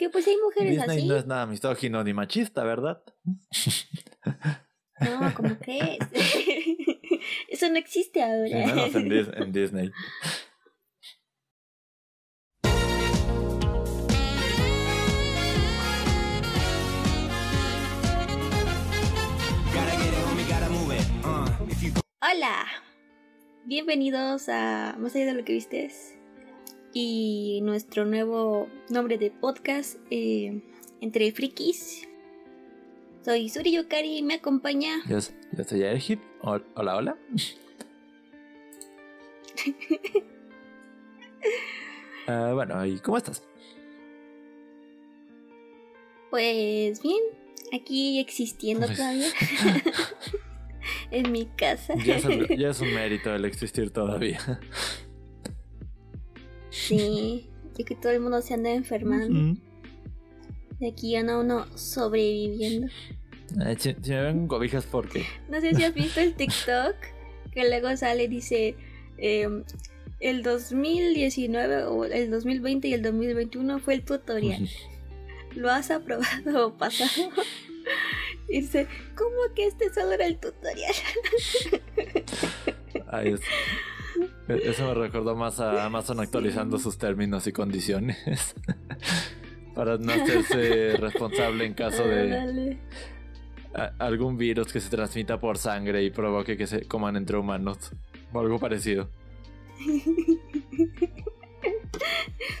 Porque pues hay mujeres Disney así. no es nada misógino ni machista, ¿verdad? No, ¿cómo crees? Eso no existe Sí, ahora. menos en, Dis- en Disney. Hola, bienvenidos a Más allá de lo que vistes y nuestro nuevo nombre de podcast eh, entre frikis. Soy Suri Yokari y me acompaña. Yo, yo soy Ergit. Hol- Hola, hola. Ah, bueno, ¿y cómo estás? Pues bien, aquí existiendo todavía en mi casa. Ya es, algo- ya es un mérito el existir todavía. Sí, y que todo el mundo se anda enfermando. Ujú. Y aquí anda uno sobreviviendo. Eh, si, si me ven cobijas, ¿por qué? No sé si has visto el TikTok que luego sale, dice em, el 2019 o el 2020 y el 2021 fue el tutorial. ¿Lo has aprobado o pasado? Y dice, ¿cómo que este solo era el tutorial? Ay, es- Eso me recordó más a Amazon actualizando sus términos y condiciones. Para no hacerse responsable en caso de Ándale. a- algún virus que se transmita por sangre y provoque que se coman entre humanos. O algo parecido.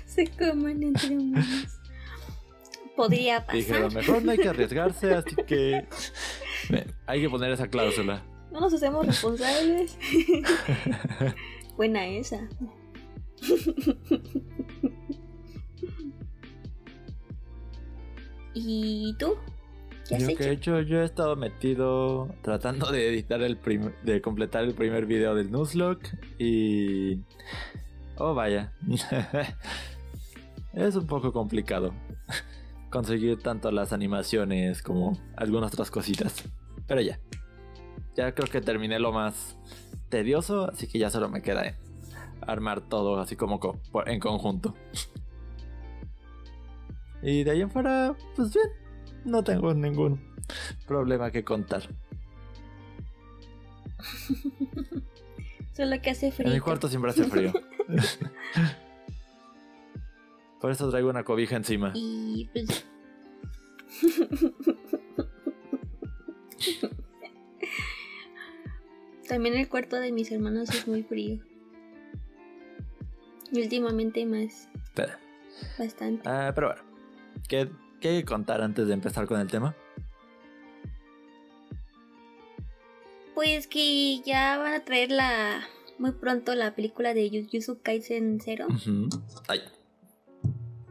Se comen entre humanos. Podría Dije, a lo pasar. mejor no hay que arriesgarse, así que hay que poner esa cláusula. No nos hacemos responsables. Buena esa. ¿Y tú? ¿Qué has Yo hecho? que he hecho, yo he estado metido tratando de editar el prim- de completar el primer video del Nuzlocke y oh vaya, es un poco complicado conseguir tanto las animaciones como algunas otras cositas, pero ya, ya creo que terminé lo más tedioso, así que ya solo me queda armar todo así como co- en conjunto. Y de ahí en fuera, pues bien, no tengo ningún problema que contar. Solo que hace frío. En mi cuarto siempre hace frío. Por eso traigo una cobija encima. Y pues. También el cuarto de mis hermanos es muy frío. Y últimamente más, Espera. bastante. Ah, pero bueno, ¿qué, ¿qué contar antes de empezar con el tema? Pues que ya van a traer la muy pronto la película de Jujutsu Kaisen Zero. Ujú. Ay.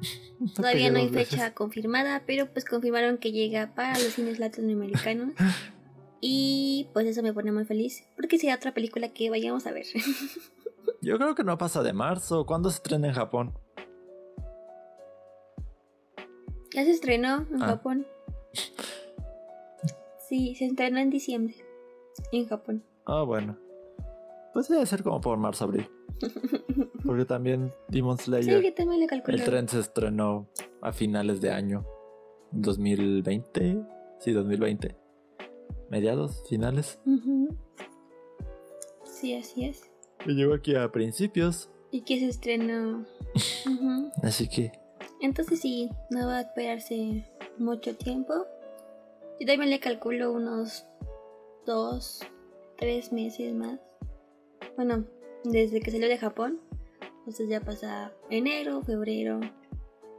Todavía no hay fecha confirmada, pero pues confirmaron que llega para los cines latinoamericanos. Y pues eso me pone muy feliz, porque será otra película que vayamos a ver. Yo creo que no pasa de marzo. ¿Cuándo se estrena en Japón? ya se estrenó en Ah. Japón. Sí, se estrenó en diciembre en Japón. Ah, bueno. Pues debe ser como por marzo, abril. Porque también Demon Sí, Slayer, que también el tren se estrenó a finales de año. 2020. Sí, 2020. Mediados, finales. Ujú. Sí, así es. Y llegó aquí a principios. Y que se estrenó. Así que Entonces sí, no va a esperarse mucho tiempo. Yo también le calculo unos dos, tres meses más. Bueno, desde que salió de Japón. Entonces ya pasa enero, febrero.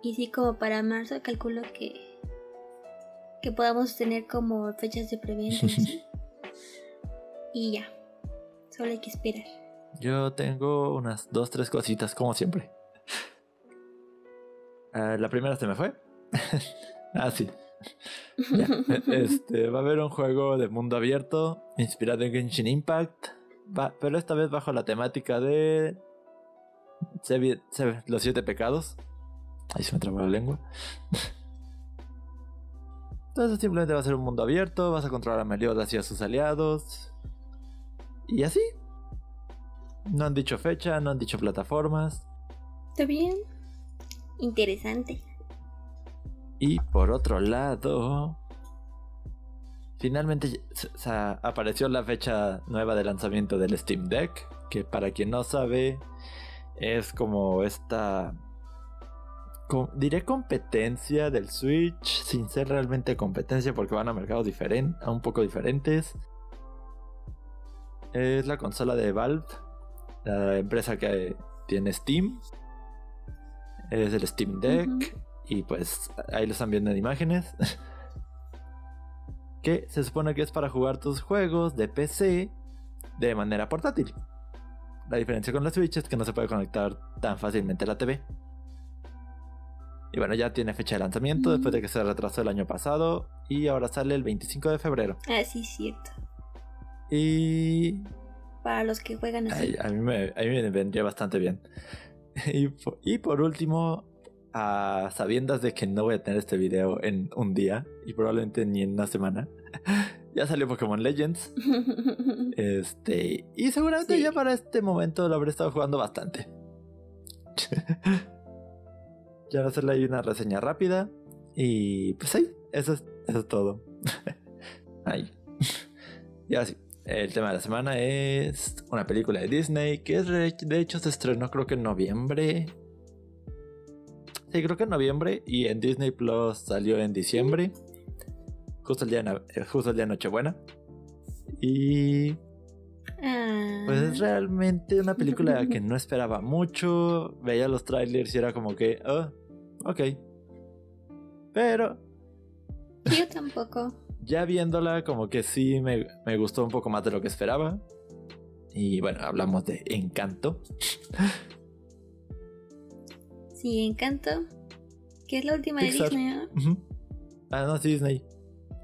Y sí, como para marzo calculo que que podamos tener como fechas de preventa. y así. y ya. Solo hay que esperar. yo tengo unas dos, tres cositas, como siempre. Ah, la primera se me fue. ah, sí. Ya. Este, va a haber un juego de mundo abierto inspirado en Genshin Impact. Va- pero esta vez bajo la temática de los siete pecados. Ahí se me trabó la lengua. Entonces simplemente va a ser un mundo abierto, vas a controlar a Meliodas y a sus aliados. Y así. No han dicho fecha, no han dicho plataformas. ¿Está bien? Interesante. Y por otro lado, finalmente apareció la fecha nueva de lanzamiento del Steam Deck, que para quien no sabe es como esta, diré competencia del Switch, sin ser realmente competencia porque van a mercados diferentes, un poco diferentes. Es la consola de Valve, la empresa que tiene Steam. Es el Steam Deck. Y pues ahí lo están viendo en imágenes. que se supone que es para jugar tus juegos de PC de manera portátil. La diferencia con la Switch es que no se puede conectar tan fácilmente a la TV. Y bueno, ya tiene fecha de lanzamiento Mm. después de que se retrasó el año pasado. Y ahora sale el 25 de febrero. Ah, sí, cierto. Y Para los que juegan así. Ay, a, mí me, a mí me vendría bastante bien. Y, y por último, a sabiendas de que no voy a tener este video en un día y probablemente ni en una semana, ya salió Pokémon Legends. Este, y seguramente Sí. ya para este momento lo habré estado jugando bastante. Ya voy a hacerle ahí una reseña rápida. Y pues ahí, eso es, eso es todo. ahí. y ahora sí, el tema de la semana es una película de Disney que de hecho se estrenó creo que en noviembre. Sí, creo que en noviembre y en Disney Plus salió en diciembre. Justo el día, eh, justo el día de Nochebuena. Y Ah. pues es realmente una película que no esperaba mucho. Veía los trailers y era como que, oh, ok. Pero Yo tampoco. ya viéndola, como que sí me, me gustó un poco más de lo que esperaba. Y bueno, hablamos de Encanto. Sí, Encanto. Que es la última Pixar. de Disney, ¿no? Ah, no, sí, Disney.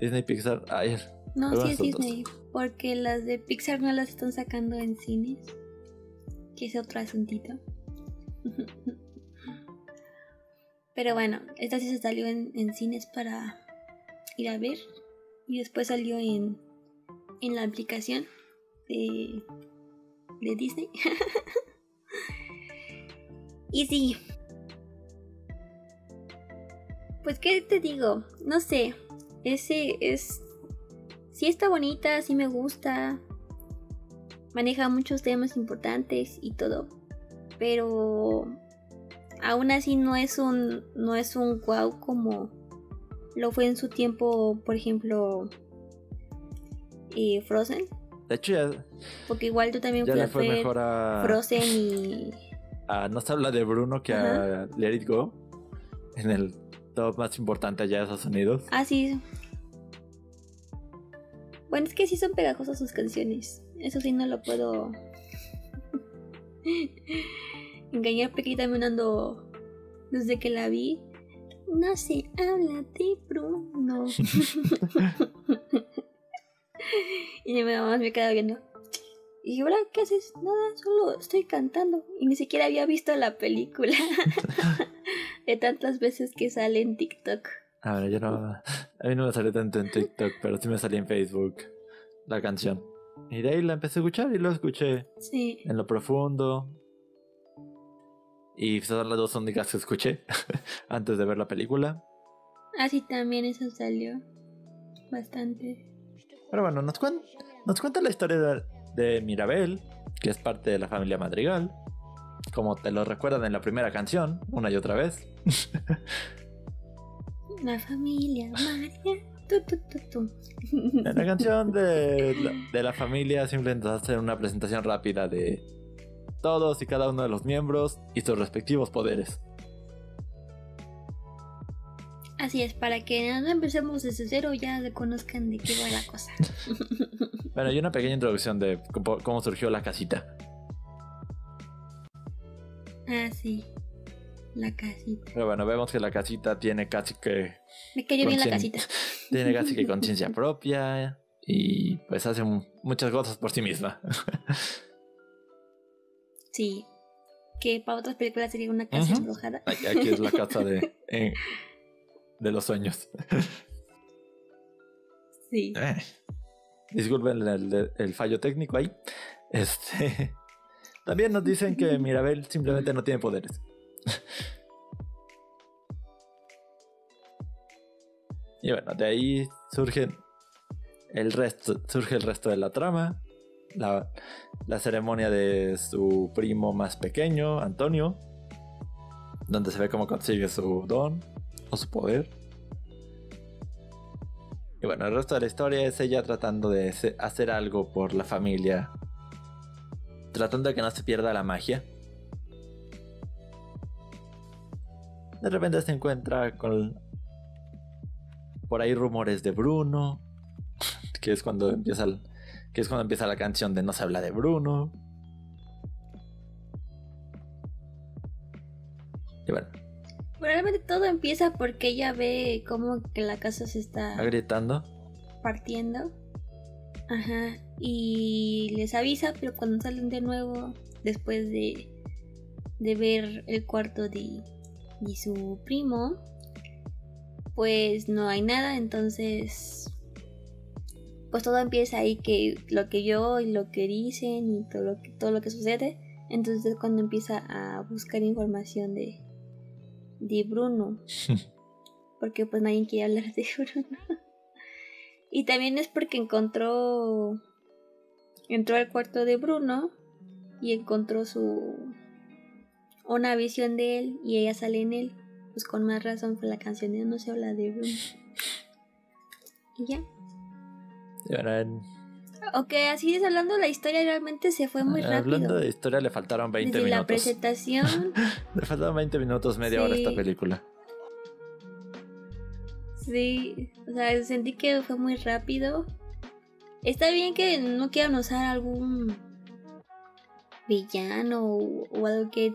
Disney Pixar. Ay, No, Algunas sí es dos. Disney. Porque las de Pixar no las están sacando en cines. Que es otro asuntito. Pero bueno, esta sí se salió en, cines para ir a ver. Y después salió en, en la aplicación de, de Disney. y sí. Pues, ¿qué te digo? No sé. Ese es sí está bonita, sí me gusta. Maneja muchos temas importantes y todo. Pero aún así no es un no es un wow como lo fue en su tiempo, por ejemplo, eh, Frozen. de hecho ya, Porque igual tú también ya fue mejor a, Frozen y a- No se habla de Bruno que a Let It Go. En el top más importante allá de Estados Unidos. Ah, sí. Bueno, es que sí son pegajosas sus canciones. Eso sí no lo puedo engañar porque también ando desde que la vi. No se habla de Bruno. y mi mamá me queda viendo. ¿Y ahora qué haces? Nada, solo estoy cantando. Y ni siquiera había visto la película. de tantas veces que sale en TikTok. A ver, yo no. A mí no me salió tanto en TikTok, pero sí me salía en Facebook la canción. Y de ahí la empecé a escuchar y lo escuché Sí. en lo profundo. Y son las dos únicas que escuché antes de ver la película. Así también eso salió. Bastante. Pero bueno, nos, cuen- nos cuenta la historia de, de Mirabel, que es parte de la familia Madrigal. Como te lo recuerdan en la primera canción, una y otra vez. La familia María. Tu, tu, tu, tu. En la canción de la, de la familia simplemente hace una presentación rápida de todos y cada uno de los miembros y sus respectivos poderes. Así es, para que no empecemos desde cero ya conozcan de qué va la cosa. Bueno, y una pequeña introducción de cómo, surgió la casita. Ah, sí. La casita. Pero bueno, vemos que la casita tiene casi que Me cayó bien la casita. tiene casi que conciencia propia y pues hace mu- muchas cosas por sí misma. Sí. Que para otras películas sería una casa Ujú. embrujada. Aquí aquí es la casa de, eh, de los sueños. Sí. Eh, Disculpen el, el- el fallo técnico ahí. Este. También nos dicen que Mirabel simplemente no tiene poderes. Y bueno, de ahí surge el resto, surge el resto de la trama. La, la ceremonia de su primo más pequeño, Antonio, donde se ve cómo consigue su don o su poder. Y bueno, el resto de la historia es ella tratando de hacer algo por la familia, tratando de que no se pierda la magia. De repente se encuentra con por ahí rumores de Bruno, que es cuando empieza que es cuando empieza la canción de No se habla de Bruno. Y bueno, Probablemente todo empieza porque ella ve como que la casa se está va gritando. partiendo. Ajá. Y les avisa, pero cuando salen de nuevo, después de, de ver el cuarto de, de su primo, pues no hay nada. Entonces, pues todo empieza ahí que lo que yo y lo que dicen y todo lo que, todo lo que sucede. Entonces es cuando empieza a buscar información de, de Bruno. Porque pues nadie quiere hablar de Bruno. Y también es porque encontró. Entró al cuarto de Bruno y encontró su. Una visión de él y ella sale en él. Pues con más razón fue la canción de No se habla de Bruno. Y ya. En- Ok, así es hablando la historia realmente se fue muy rápido. hablando de historia, le faltaron 20 Desde la minutos. presentación. Le faltaron 20 minutos, media hora a esta Sí. película. Sí, o sea, sentí que fue muy rápido. Está bien que no quieran usar algún villano o, o algo que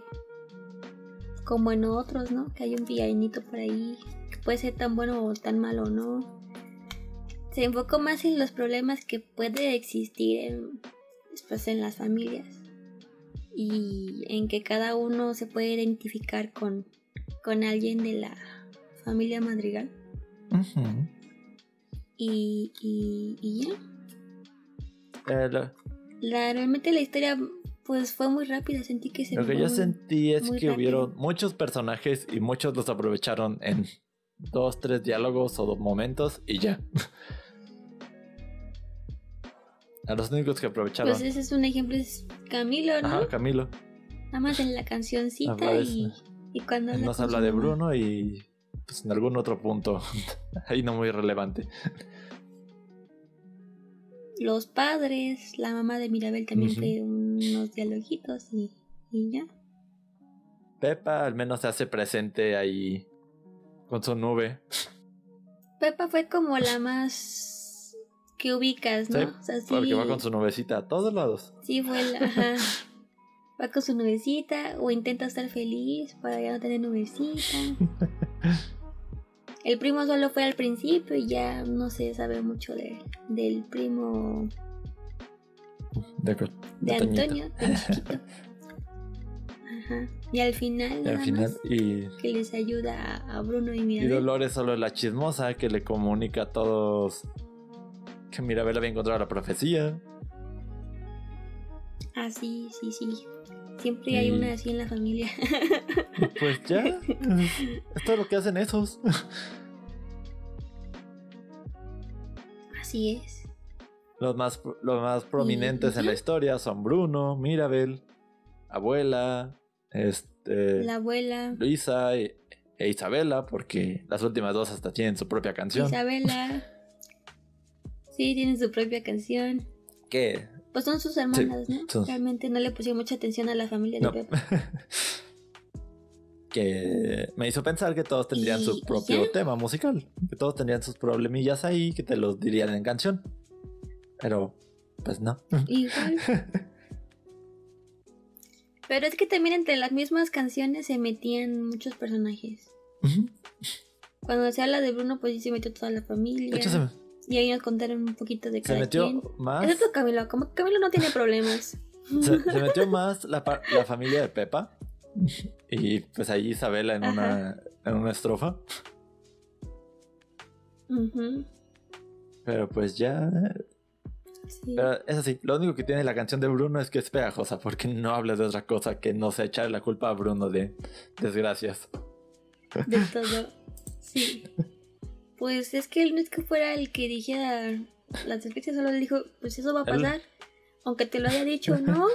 como en otros, ¿no? Que hay un villanito por ahí que puede ser tan bueno o tan malo, ¿no? Se enfocó más en los problemas que puede existir en, pues, en las familias y en que cada uno se puede identificar con, con alguien de la familia madrigal. Y, y, y ya. Eh, La, realmente la historia pues fue muy rápida, sentí que se lo que yo sentí es que rápido. hubieron muchos personajes y muchos los aprovecharon en dos, tres diálogos o dos momentos y ya. A los únicos que aprovecharon. Pues ese es un ejemplo, es Camilo, ¿no? Ajá, Camilo. Nada más en la cancioncita y, y cuando Nos habla de. Bruno y pues en algún otro punto. Ahí no muy relevante. Los padres, la mamá de Mirabel también fue unos dialoguitos y, y ya. Pepa al menos se hace presente ahí con su nube. Pepa fue como la más que ubicas, ¿no? Sí, o sea, sí, Porque va con su nubecita a todos lados. sí fue la... ajá. Va con su nubecita o intenta estar feliz para ya no tener nubecita. El primo solo fue al principio y ya no se sabe mucho de, del primo De, de. Antonio, chiquito. Ajá. Y al final, Y al final, y, que les ayuda a, Bruno y y Mirabel. Dolores solo es la chismosa que le comunica a todos que Mirabel había encontrado la profecía. Ah, sí, sí, sí. Siempre hay Y- una así en la familia. Pues ya, es todo lo que hacen esos. así es. Los más, los más prominentes en la historia son Bruno, Mirabel, abuela, este, La abuela, Luisa e, e Isabela, porque las últimas dos hasta tienen su propia canción. Isabela. Sí, tienen su propia canción. Que Pues son sus hermanas, Sí, ¿no? son- Realmente no le pusieron mucha atención a la familia de No. Pepa. que me hizo pensar que todos tendrían Y- su propio tema musical, que todos tendrían sus problemillas ahí, que te los dirían en canción. Pero, pues no. Igual. Pero es que también entre las mismas canciones se metían muchos personajes. Cuando se habla de Bruno, pues sí se metió toda la familia. se, Y ahí nos contaron un poquito de se cada metió quien. más. Excepto Camilo, como Camilo no tiene problemas. Se, se metió más la, familia de Pepa. Y pues ahí Isabela en una, en una estrofa. Pero pues ya. sí. Pero es así. Lo único que tiene la canción de Bruno es que es pegajosa. Porque no habla de otra cosa que no se echarle la culpa a Bruno de desgracias. De todo. Sí. Pues es que él no es que fuera el que dijera las desgracias, solo le dijo, pues eso va a Él- pasar. Aunque te lo haya dicho no,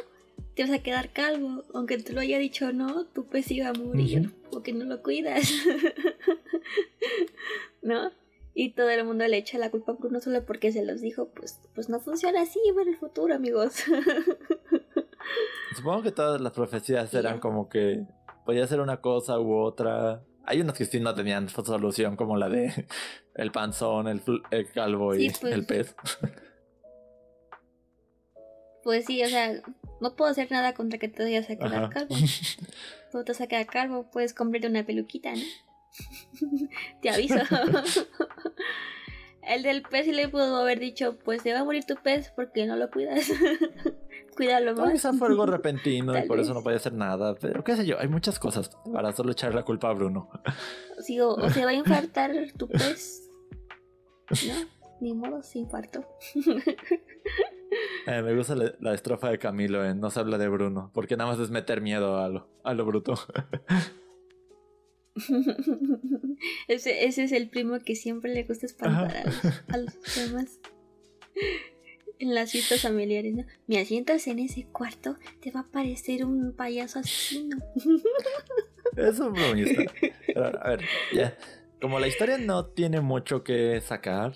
te vas a quedar calvo. Aunque te lo haya dicho no, tu pez iba a morir porque no lo cuidas. ¿No? Y todo el mundo le echa la culpa a Bruno solo porque se los dijo, pues, pues no funciona así en el futuro, amigos. Supongo que todas las profecías eran como que podía ser una cosa u otra. Hay unos que sí no tenían solución, como la de el panzón, el, calvo y Sí, pues. el pez. Pues sí, o sea, no puedo hacer nada contra que te vayas a quedar Ajá. calvo. Tú te vas a quedar calvo, puedes comprarte una peluquita, ¿no? te aviso. El del pez sí le pudo haber dicho, pues te va a morir tu pez porque no lo cuidas. Cuídalo más. quizá fue algo repentino y por eso no podía hacer nada. Pero qué sé yo, hay muchas cosas para solo echar la culpa a Bruno. Sí, o, o se va a infartar tu pez. ¿No? Ni modo, se infartó. Eh, me gusta la, la estrofa de Camilo en No se habla de Bruno, porque nada más es meter miedo a lo, a lo bruto. ese, ese es el primo que siempre le gusta espantar a los, a los demás. En las fiestas familiares, ¿no? Me asientas en ese cuarto, te va a parecer un payaso asesino. Es un bromista. Pero, a ver, ya. Como la historia no tiene mucho que sacar,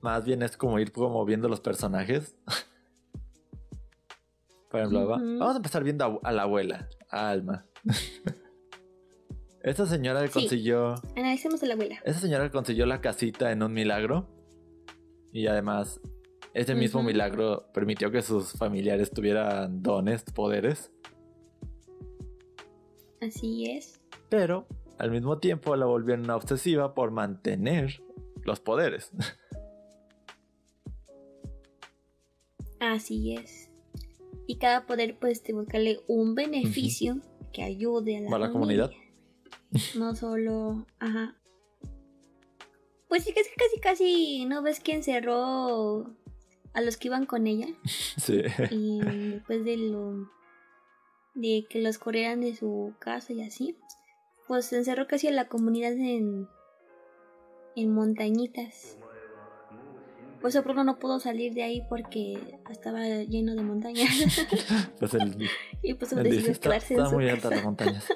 más bien es como ir como viendo los personajes. Por ejemplo, vamos a empezar viendo a, a la abuela, a Alma. Esta señora Sí. consiguió. Analicemos a la abuela. Esa señora consiguió la casita en un milagro. Y además, ese mismo milagro permitió que sus familiares tuvieran dones, poderes. Así es. Pero al mismo tiempo la volvieron una obsesiva por mantener los poderes. Así es. Y cada poder, pues, te buscarle un beneficio que ayude a la, ¿Va a la comunidad? No solo. Ajá. Pues sí, que es que casi, casi. ¿No ves que encerró a los que iban con ella? Sí. Y después de lo. de que los corrieran de su casa y así. Pues encerró casi a la comunidad en. en montañitas. Por eso Bruno no pudo salir de ahí porque estaba lleno de montañas. Pues y pues decidió está, quedarse en está su muy alta casa. las montañas.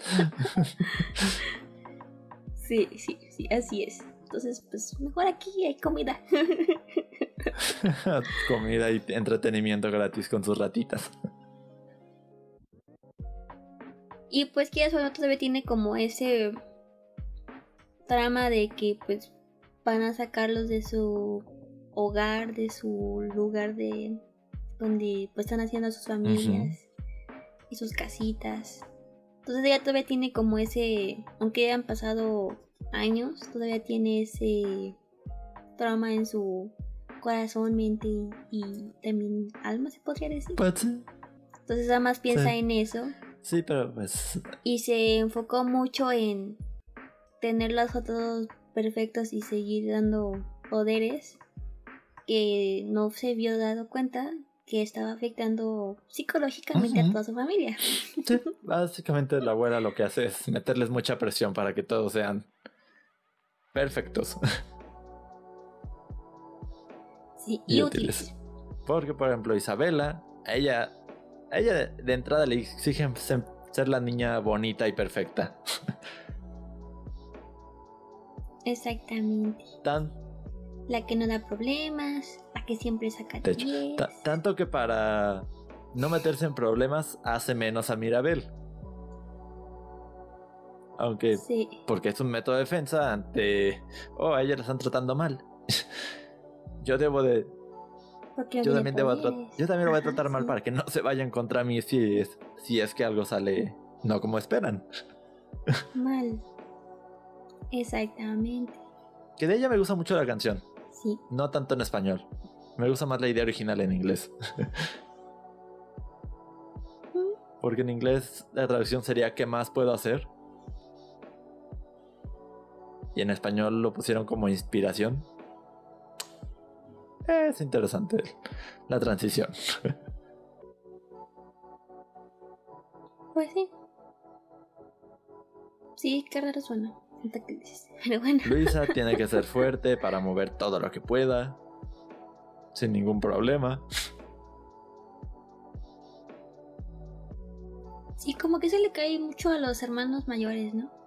Sí, sí, sí, así es. Entonces, pues mejor aquí hay comida. Comida y entretenimiento gratis con sus ratitas. y pues que eso no todavía tiene como ese trama de que pues van a sacarlos de su hogar, de su lugar de donde pues están haciendo sus familias y sus casitas. Entonces ella todavía tiene como ese, aunque hayan pasado años, todavía tiene ese trauma en su corazón, mente y, también alma, se podría decir. Pues. Entonces nada más piensa Sí. en eso Sí, pero pues y se enfocó mucho en tenerlos a todos perfectos y seguir dando poderes que no se vio dado cuenta que estaba afectando psicológicamente a toda su familia. sí, básicamente la abuela lo que hace es meterles mucha presión para que todos sean perfectos Sí, y, y útiles. útiles. Porque, por ejemplo, Isabela, a ella, a ella de, entrada le exigen ser, la niña bonita y perfecta. Exactamente. Tan, La que no da problemas, la que siempre saca de hecho, 10. ta- tanto que para no meterse en problemas hace menos a Mirabel. Aunque, Sí, porque es un método de defensa ante, oh, a ella la están tratando mal. yo debo de, porque yo también debo, tra- yo también lo voy a Ajá, tratar mal sí. para que no se vayan contra mí si es, si es que algo sale no como esperan. Mal. Exactamente. Que de ella me gusta mucho la canción. Sí. No tanto en español. Me gusta más la idea original en inglés. Porque en inglés la traducción sería ¿qué más puedo hacer? Y en español lo pusieron como inspiración. Es interesante la transición. Pues sí. Sí, qué raro suena. Pero bueno. Luisa tiene que ser fuerte para mover todo lo que pueda. Sin ningún problema. Sí, como que se le cae mucho a los hermanos mayores, ¿no?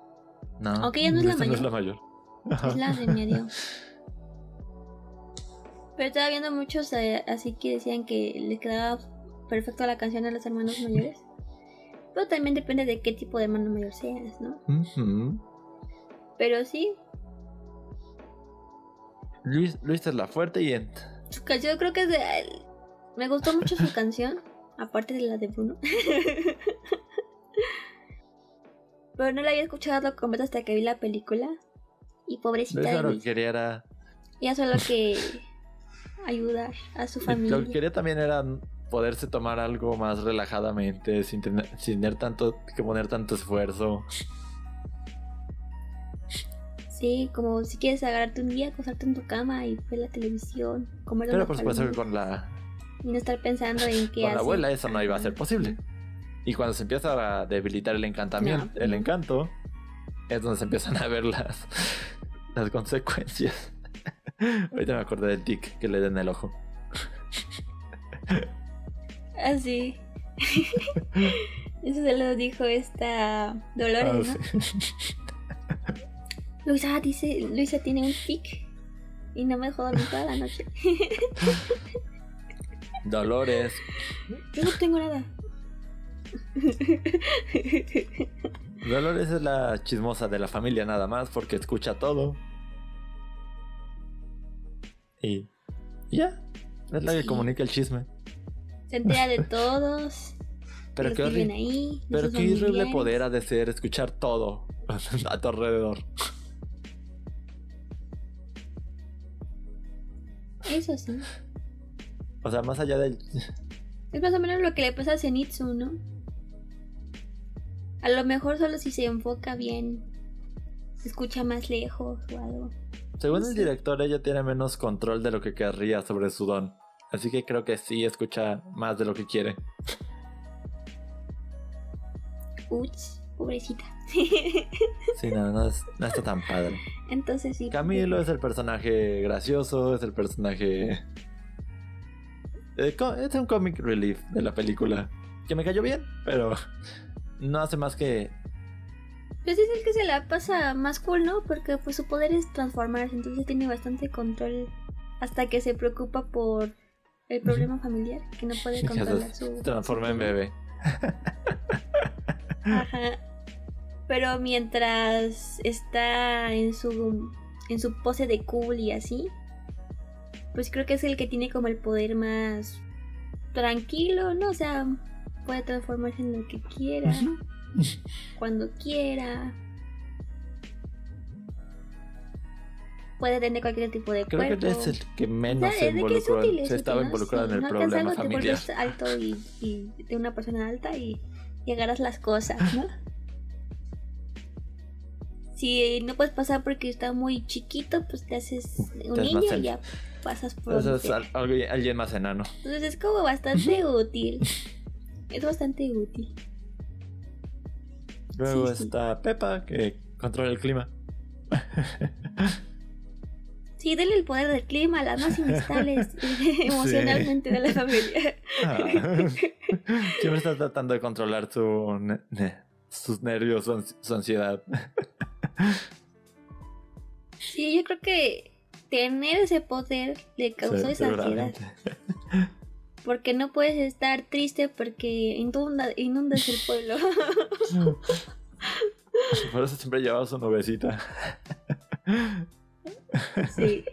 No. Aunque ella no es la no es mayor. la mayor. Es la de medio. Pero estaba viendo muchos eh, así que decían que le quedaba perfecto la canción a los hermanos mayores. Pero también depende de qué tipo de hermano mayor seas, ¿no? Pero sí, Luis, Luisa es la fuerte y en- su canción creo que es de... Me gustó mucho su canción, aparte de la de Bruno. Pero no la había escuchado completa hasta que vi la película. Y pobrecita de lo que quería era. Ella solo que ayudar a su familia. Lo que quería también era poderse tomar algo más relajadamente, sin tener, sin tener tanto que poner tanto esfuerzo. Sí, como si quieres agarrarte un día, acostarte en tu cama y ver la televisión, comer Pero por supuesto que con la, y no estar pensando en qué con la abuela eso no iba a ser posible. Y cuando se empieza a debilitar el encantamiento, No, el encanto, es donde se empiezan a ver las, las consecuencias. Ahorita me acordé del tic que le den el ojo. Así. Eso se lo dijo esta Dolores, Ah, ¿no? sí. Luisa dice, Luisa tiene un tic y no me dormir toda la noche. Dolores. Yo no tengo nada. Dolores es la chismosa de la familia nada más porque escucha todo. Y ya. Es la que comunica el chisme. Se entera de todos. Pero qué horrible. ahí. Pero qué horrible poder ha de ser escuchar todo a tu alrededor. Eso sí. O sea, más allá del. Es más o menos lo que le pasa a Zenitsu, ¿no? A lo mejor solo si se enfoca bien, escucha más lejos o algo. Según No el sé. director, ella tiene menos control de lo que querría sobre su don. Así que creo que sí escucha más de lo que quiere. Ups, pobrecita. Sí, no, no, es- no está tan padre. Entonces sí. Camilo es el personaje gracioso, es el personaje. eh, Es un comic relief de la película. Que me cayó bien, pero no hace más que. Pues es el que se la pasa más cool, ¿no? Porque pues su poder es transformarse, entonces tiene bastante control hasta que se preocupa por el problema familiar, que no puede controlar su... transforma en bebé. Ajá. Pero mientras está en su en su pose de cool y así, pues creo que es el que tiene como el poder más tranquilo, ¿no? O sea, puede transformarse en lo que quiera, cuando quiera. Puede tener cualquier tipo de Creo cuerpo. que es el que menos se es de que es involucró. útil, se estaba útil, ¿no? involucrado Si en el no problema familiar. Te alto y, y de una persona alta y, y agarras las cosas, ¿no? Si no puedes pasar porque está muy chiquito, pues te haces un Te niño y ya pasas por Eso donde es sea. al- algo- alguien más enano. Entonces es como bastante útil. Es bastante útil. Luego Sí, sí. está Pepa, que controla el clima. Sí, denle el poder del clima a las más inestables emocionalmente de la familia. Ah. Siempre está tratando de controlar su, sus nervios, su, ans- su ansiedad. Sí, yo creo que tener ese poder le causó Sí, esa ansiedad. Porque no puedes estar triste porque inunda, inundas el pueblo. Por eso siempre llevaba su nubecita. sí.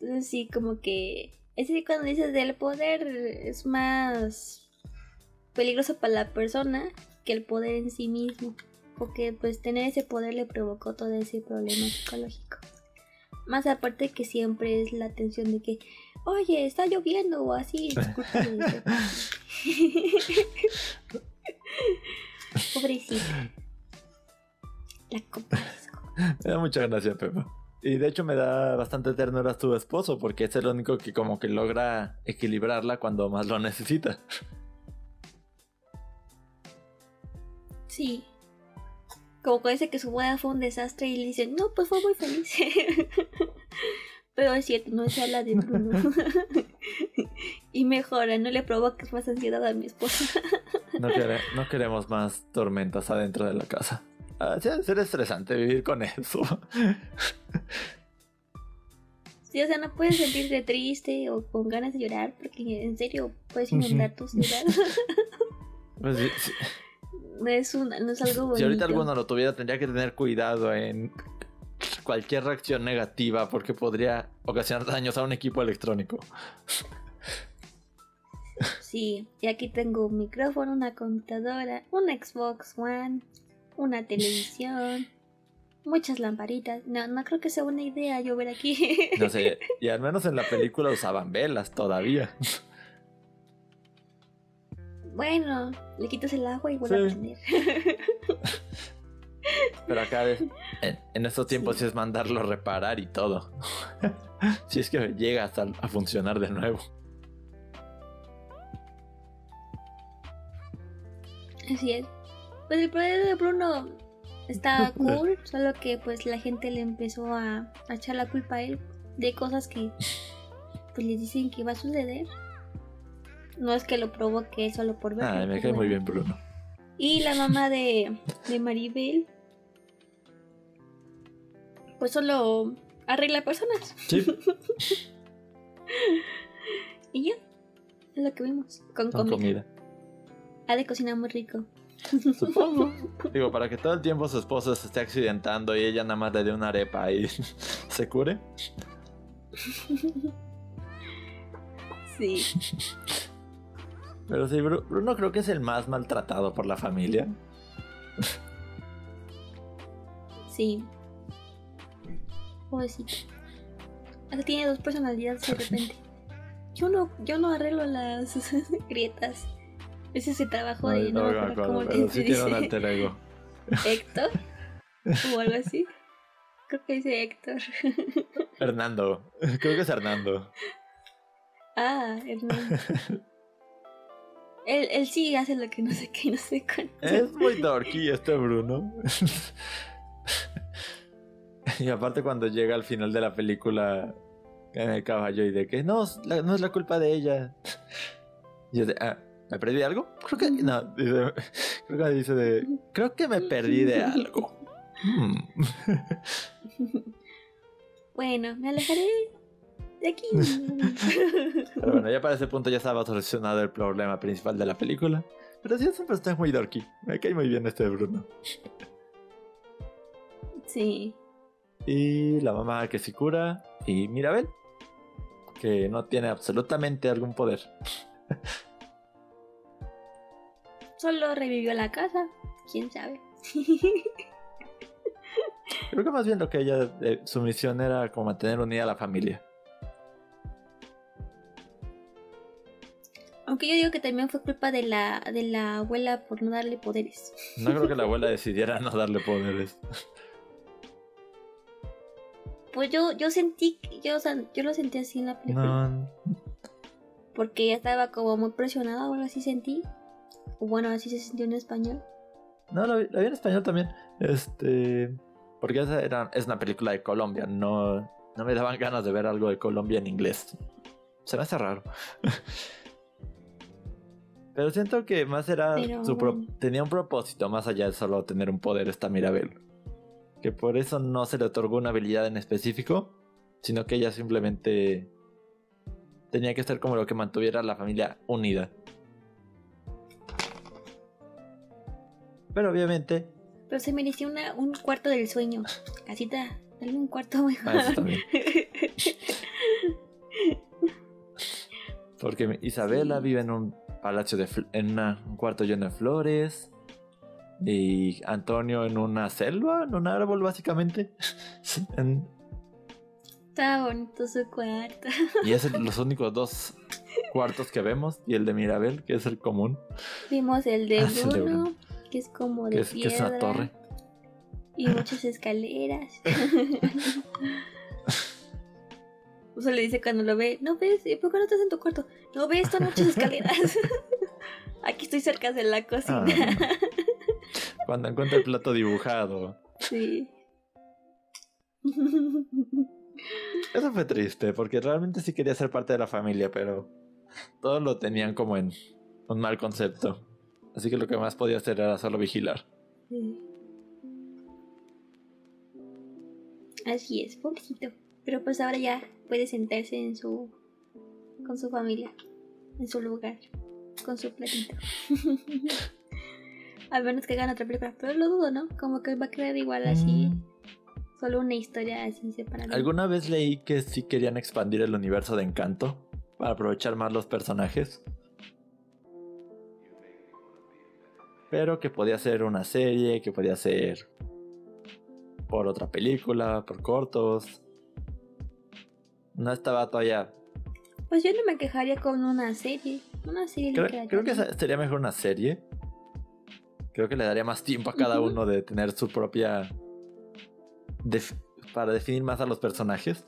Entonces sí, como que... Es decir, cuando dices del poder es más peligroso para la persona que el poder en sí mismo. Porque pues tener ese poder le provocó todo ese problema psicológico. Más aparte que siempre es la tensión de que, oye, está lloviendo o así. Pobrecita. La compadezco. Me da mucha gracia, Pepa. Y de hecho me da bastante ternura su esposo, porque es el único que como que logra equilibrarla cuando más lo necesita. Sí. Como dice que su boda fue un desastre y le dicen, no, pues fue muy feliz. Pero es cierto, no se habla de Bruno. y mejora, no le provoques más ansiedad a mi esposa. No, quere- no queremos más tormentas adentro de la casa. Ah, sí, debe ser estresante vivir con eso. Sí, o sea, no puedes sentirte triste o con ganas de llorar porque en serio puedes inundar tu ciudad. Pues, sí, sí. no, es un, no es algo bonito. Si ahorita alguno lo tuviera, tendría que tener cuidado en cualquier reacción negativa porque podría ocasionar daños a un equipo electrónico. Sí, y aquí tengo un micrófono, una computadora, un Xbox One, una televisión, muchas lamparitas. No, no creo que sea buena idea llover aquí. No sé, y al menos en la película usaban velas todavía. bueno, le quitas el agua y vuelve Sí. a prender. Pero acá en, en estos tiempos sí. es mandarlo a reparar y todo. si es que llega hasta a funcionar de nuevo. Así es. Pues el proyecto de Bruno está cool, solo que pues la gente le empezó a, a echar la culpa a él de cosas que pues les dicen que va a suceder. No es que lo provoque solo por ver. Ah, me cae muy bien Bruno. Y la mamá de, de Maribel pues solo arregla personas. Sí. y ya, es lo que vimos. Con, Con comida. comida. Ha de cocinar muy rico. Supongo. Digo, para que todo el tiempo su esposo se esté accidentando y ella nada más le dé una arepa y se cure. Sí. Pero sí, Bru- Bruno creo que es el más maltratado por la familia. Sí. Pobrecito. Hasta tiene dos personalidades de repente. Yo no, yo no arreglo las grietas. Ese es el trabajo de no, no me acuerdo cómo pero sí dice tiene un alter ego. Héctor o algo así. Creo que dice Héctor. Hernando. Creo que es Hernando. Ah, Hernán. Él, él sí hace lo que no sé qué, no sé cuánto. Es muy dorky este Bruno. y aparte cuando llega al final de la película en el caballo y de que no, es la- no es la culpa de ella. Y yo de, ah, ¿me perdí de algo? Creo que no. dice- creo que dice de, creo que me perdí de algo. Hmm. Bueno, me alejaré de aquí. Pero bueno, ya para ese punto ya estaba solucionado el problema principal de la película. Pero sí, siempre está muy dorky. Me cae muy bien este Bruno. Sí. Y la mamá que se cura. Y Mirabel. Que no tiene absolutamente algún poder. Solo revivió la casa. ¿Quién sabe? Creo que más bien lo que ella. eh, su misión era como mantener unida a la familia. Aunque yo digo que también fue culpa de la, de la abuela por no darle poderes. No creo que la abuela decidiera no darle poderes. Pues yo, yo sentí, yo, o sea, yo lo sentí así en la película. No. Porque ella estaba como muy presionada o algo así sentí. O bueno, así se sintió en español. No, la vi, la vi en español también. Este. Porque esa era, es una película de Colombia. No, no me daban ganas de ver algo de Colombia en inglés. Se me hace raro. Pero siento que más era. Pero su bueno. tenía un propósito más allá de solo tener un poder esta Mirabel. Que por eso no se le otorgó una habilidad en específico. Sino que ella simplemente. Tenía que ser como lo que mantuviera a la familia unida. Pero obviamente Pero se mereció una, un cuarto del sueño. Casita, dale un cuarto mejor. Ah, eso también. Porque Isabela Sí. vive en un palacio de en una- un cuarto lleno de flores. Y Antonio en una selva, en un árbol básicamente. En- Está bonito su cuarto. y es el- los únicos dos cuartos que vemos. Y el de Mirabel, que es el común. Vimos el de Ah, Bruno, que es como Que de que es una torre. Y muchas escaleras. Uso le dice cuando lo ve, no ves, ¿Y ¿por qué no estás en tu cuarto? No ves, están muchas escaleras. Aquí estoy cerca de la cocina. Ah. Cuando encuentra el plato dibujado. Sí. Eso fue triste, porque realmente sí quería ser parte de la familia, pero todos lo tenían como en un mal concepto. Así que lo que más podía hacer era solo vigilar. Sí. Así es, pobrecito. Pero pues ahora ya puede sentarse en su. con su familia. En su lugar. Con su platito. Al menos que hagan otra película. Pero lo dudo, ¿no? Como que va a quedar igual así. Mm. Solo una historia así separada. Alguna vez leí que sí querían expandir el universo de Encanto para aprovechar más los personajes. Pero que podía ser una serie, que podía ser por otra película, por cortos. No estaba todavía. Pues yo no me quejaría con una serie. Una serie Creo, creo que sería mejor una serie. Creo que le daría más tiempo a cada uno de tener su propia. def- para definir más a los personajes.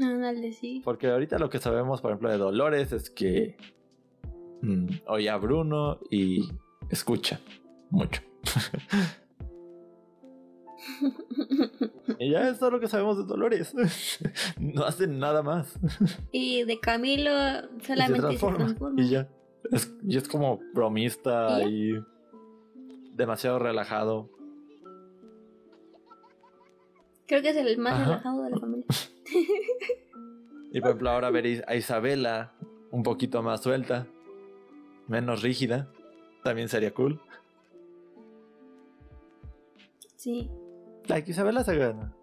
Ándale, sí. Porque ahorita lo que sabemos, por ejemplo, de Dolores es que mm, oye a Bruno y escucha mucho. y ya es todo lo que sabemos de Dolores. no hacen nada más. Y de Camilo Y se solamente se transforma. transforma. Y ya. Es, y es como bromista ¿Y y demasiado relajado. Creo que es el más Ajá. relajado de la familia. Y por ejemplo, ahora ver a Isabela un poquito más suelta, menos rígida, también sería cool. Sí. Like Isabela se gana.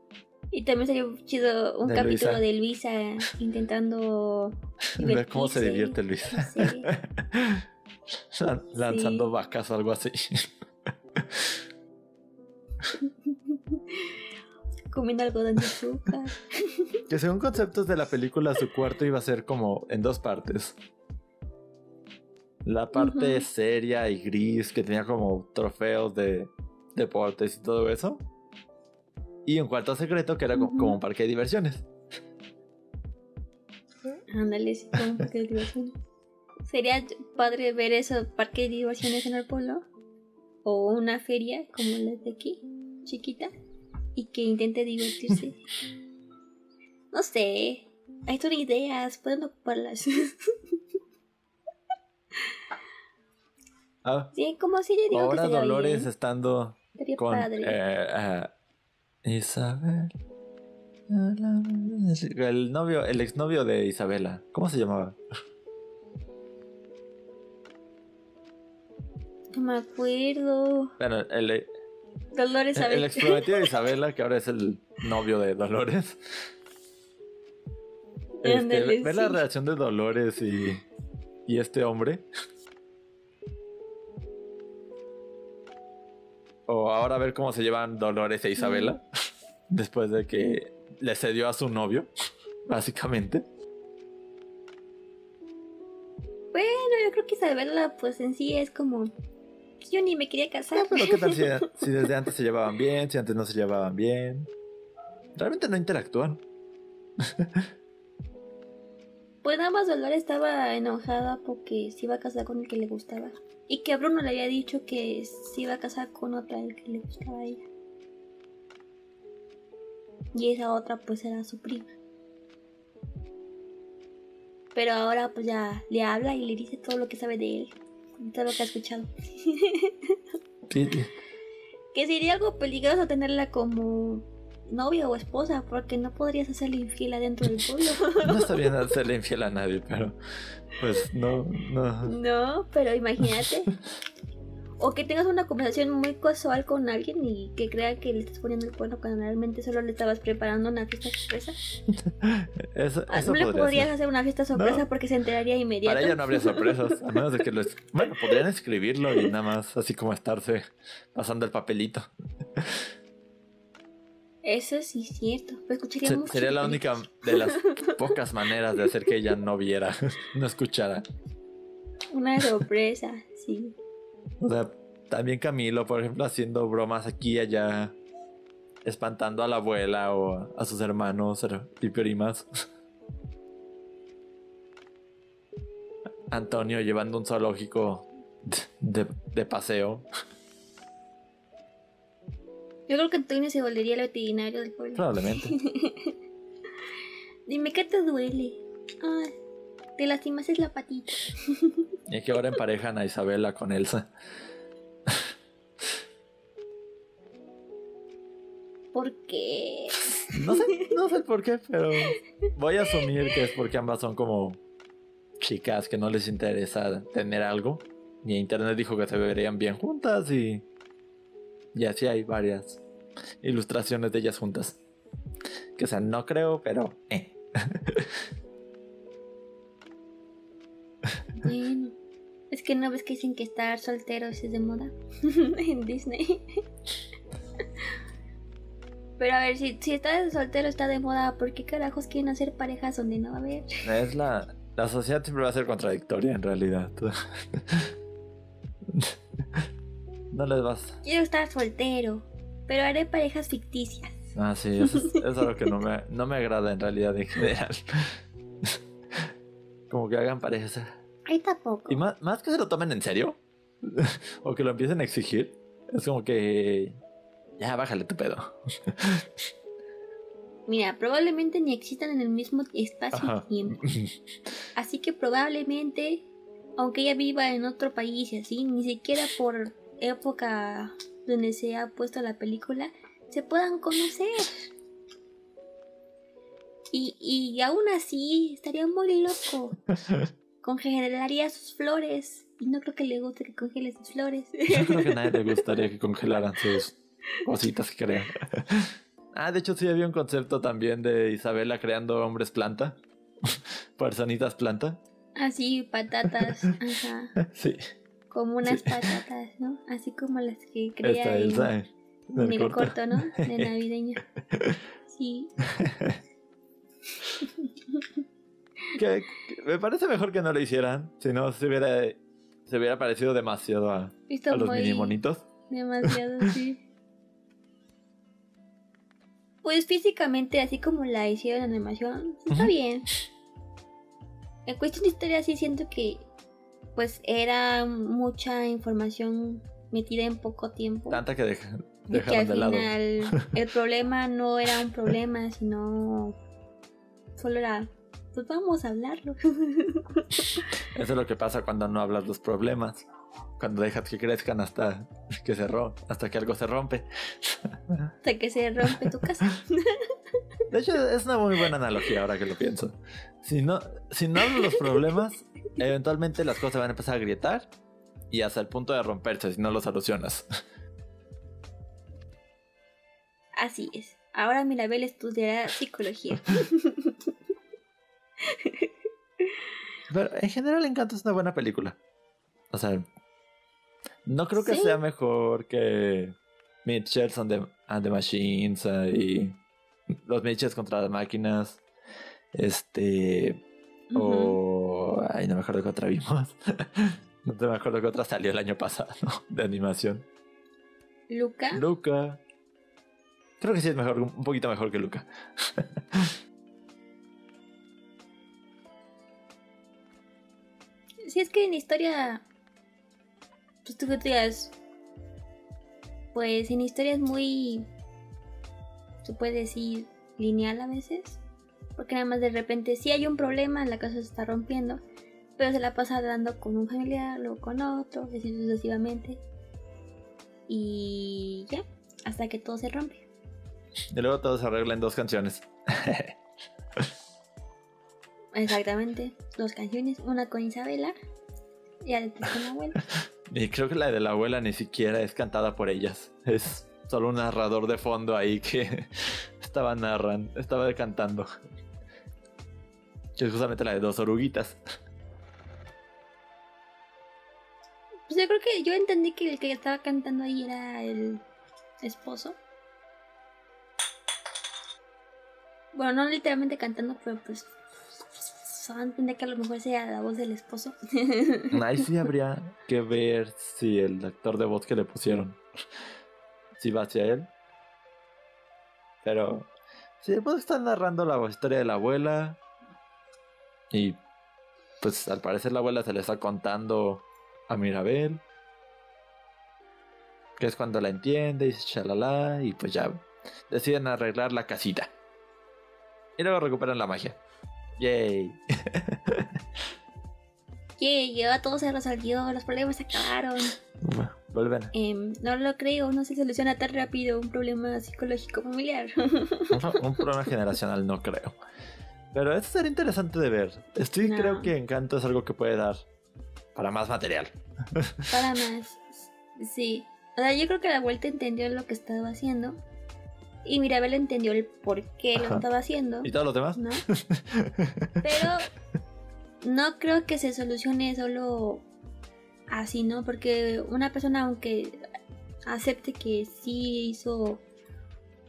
Y también sería chido un De capítulo Luisa. de Luisa intentando Ver cómo se divierte Luisa. Sí. Lanzando Sí. vacas o algo así. Comiendo algodón de azúcar. Que según conceptos de la película, su cuarto iba a ser como en dos partes. La parte seria y gris, que tenía como trofeos de deportes y todo eso. Y un cuarto secreto que era como un parque de diversiones. Ándale, sí, como un parque de diversiones. Sería padre ver eso, parque de diversiones en el pueblo. O una feria como la de aquí, chiquita. Y que intente divertirse. No sé. Hay son ideas, pueden ocuparlas. Ah, sí, como si yo digo ahora que Dolores bien. estando Sería con padre. eh, ah, Isabel. El novio, el exnovio de Isabela. ¿Cómo se llamaba? No me acuerdo. Bueno, el, Dolores El, sabe. el ex prometido de Isabela, que ahora es el novio de Dolores. Este, ve- la sí. reacción de Dolores y, y este hombre. O ahora ver cómo se llevan Dolores e Isabela. Después de que le cedió a su novio, básicamente. Bueno, yo creo que Isabela, pues en sí es como. Yo ni me quería casar. Ah, pero qué tal si, si desde antes se llevaban bien, si antes no se llevaban bien. Realmente no interactúan. Pues nada más Dolores estaba enojada porque se iba a casar con el que le gustaba. Y que a Bruno le había dicho que se iba a casar con otra el que le gustaba a ella. Y esa otra pues era su prima. Pero ahora pues ya le habla y le dice todo lo que sabe de él. Todo lo que ha escuchado. Sí, sí. Que sería algo peligroso tenerla como novia o esposa, porque no podrías hacerle infiel adentro del pueblo. No está bien hacerle infiel a nadie, pero pues no, no. No, pero imagínate. O que tengas una conversación muy casual con alguien y que crea que le estás poniendo el cuerno cuando realmente solo le estabas preparando una fiesta sorpresa. Eso, Ah, eso no le podría podrías ser. hacer una fiesta sorpresa No. porque se enteraría inmediato. Para ella no habría sorpresas, a menos de que lo... es- Bueno, podrían escribirlo y nada más así como estarse pasando el papelito. Eso sí es cierto. Pero escucharía Se- mucho sería la única de las pocas maneras de hacer que ella no viera, no escuchara. Una sorpresa, sí. O sea, también Camilo, por ejemplo, haciendo bromas aquí y allá, espantando a la abuela o a sus hermanos y primas. Antonio llevando un zoológico de, de paseo. Yo creo que Antonio se volvería el veterinario del pueblo. Probablemente. Dime qué te duele. Ay, te lastimas la patita. Y que ahora emparejan a Isabela con Elsa. ¿Por qué? No sé, no sé por qué, pero voy a asumir que es porque ambas son como chicas que no les interesa tener algo. Y internet dijo que se verían bien juntas y. Y así hay varias ilustraciones de ellas juntas. Que o sea, no creo, pero. Eh. Bueno, es que no ves que dicen que estar solteros es de moda en Disney. Pero a ver, si, si estás soltero está de moda, ¿por qué carajos quieren hacer parejas donde no va a haber? Es la. La sociedad siempre va a ser contradictoria en realidad. No les vas. Quiero estar soltero, pero haré parejas ficticias. Ah, sí, eso es, eso es algo que no me, no me agrada en realidad en general. Como que hagan parejas. Ahí tampoco. Y más, más que se lo tomen en serio, o que lo empiecen a exigir, es como que. Ya, bájale tu pedo. Mira, probablemente ni existan en el mismo espacio Ajá. y tiempo. Así que probablemente, aunque ella viva en otro país y así, ni siquiera por época donde se ha puesto la película, se puedan conocer. Y, y aún así, estaría muy loco. Congelaría sus flores. Y no creo que le guste que congele sus flores. Yo creo que a nadie le gustaría que congelaran sus cositas que crean. Ah, de hecho sí había un concepto también de Isabela creando hombres planta. Personitas planta. Así, patatas. Ajá. Sí. Como unas Sí. patatas, ¿no? Así como las que crea en, en el corto. corto, ¿no? De navideño. Sí. Que, que me parece mejor que no lo hicieran. Si no, se hubiera, se hubiera parecido demasiado a, los mini monitos. demasiado, sí. Pues físicamente, así como la hicieron en animación, está bien. En cuestión de historia sí siento que pues era mucha información metida en poco tiempo. Tanta que deja- Y que al de lado. final el problema no era un problema, sino solo era, pues vamos a hablarlo. Eso es lo que pasa cuando no hablas los problemas. Cuando dejas que crezcan hasta que se hasta que algo se rompe. Hasta que se rompe tu casa. De hecho, es una muy buena analogía ahora que lo pienso. Si no, si no los problemas, eventualmente las cosas van a empezar a grietar y hasta el punto de romperse si no lo solucionas. Así es. Ahora Mirabel estudiará psicología. Pero en general, Encanto es una buena película. O sea, no creo que Sí. sea mejor que Mitchells and the, and the Machines eh, y los Mitchells contra las máquinas. Este. O. Ay, no me acuerdo qué otra vimos. no me acuerdo qué otra salió el año pasado de animación. Luca. Luca. Creo que sí es mejor, un poquito mejor que Luca. Si es que en historia. Pues tú que te digas. Pues en historia es muy. Se puede decir lineal a veces. Porque nada más de repente sí hay un problema, la casa se está rompiendo. Pero se la pasa hablando con un familiar, luego con otro, así sucesivamente. Y ya, hasta que todo se rompe. Y luego todo se arregla en dos canciones. Exactamente, dos canciones, una con Isabela y la abuela. Y creo que la de la abuela ni siquiera es cantada por ellas. Es solo un narrador de fondo ahí que estaba narrando, estaba cantando. Que es justamente la de dos oruguitas. Pues yo creo que yo entendí que el que estaba cantando ahí era el esposo. Bueno, no literalmente cantando, pero pues entender que a lo mejor sea la voz del esposo. Ahí sí habría que ver si el actor de voz que le pusieron, si va hacia él. Pero sí, pues está narrando la historia de la abuela. Y pues al parecer la abuela se le está contando a Mirabel. Que es cuando la entiende y chalala. Y pues ya deciden arreglar la casita. Y luego recuperan la magia. Yay. Yay, ya todo se resolvió, los problemas se acabaron. Vuelven. Em, no lo creo, no se soluciona tan rápido un problema psicológico familiar. un, un problema generacional, no creo. Pero esto sería interesante de ver. Estoy No. creo que Encanto es algo que puede dar para más material. Para más. Sí. O sea, yo creo que la vuelta entendió lo que estaba haciendo. Y Mirabel entendió el por qué Ajá. lo estaba haciendo. ¿Y todos los demás? ¿No? Pero no creo que se solucione solo así, ¿no? Porque una persona, aunque acepte que sí hizo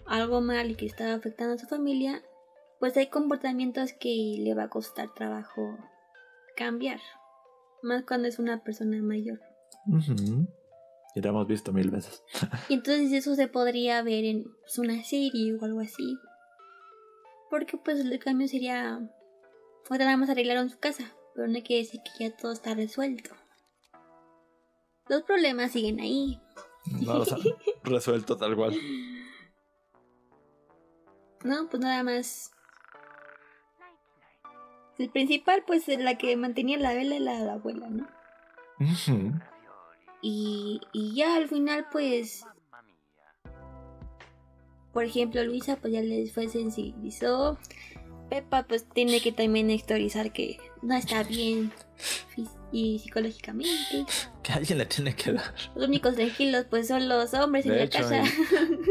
algo mal y que estaba afectando a su familia, pues hay comportamientos que le va a costar trabajo cambiar. Más cuando es una persona mayor. Ujú. Y lo hemos visto mil veces. Y entonces eso se podría ver en pues, una serie o algo así. Porque pues el cambio sería... Ahora nada más arreglaron su casa, pero no quiere decir que ya todo está resuelto. Los problemas siguen ahí. No los han resuelto tal cual. No, pues nada más. El principal, pues la que mantenía la vela era la abuela, ¿no? Ujú. Y, y ya al final, pues. Por ejemplo, Luisa, pues ya les fue sensibilizó. Pepa, pues tiene que también exteriorizar que no está bien y psicológicamente. Que alguien le tiene que dar. Los únicos tranquilos, pues son los hombres en la casa.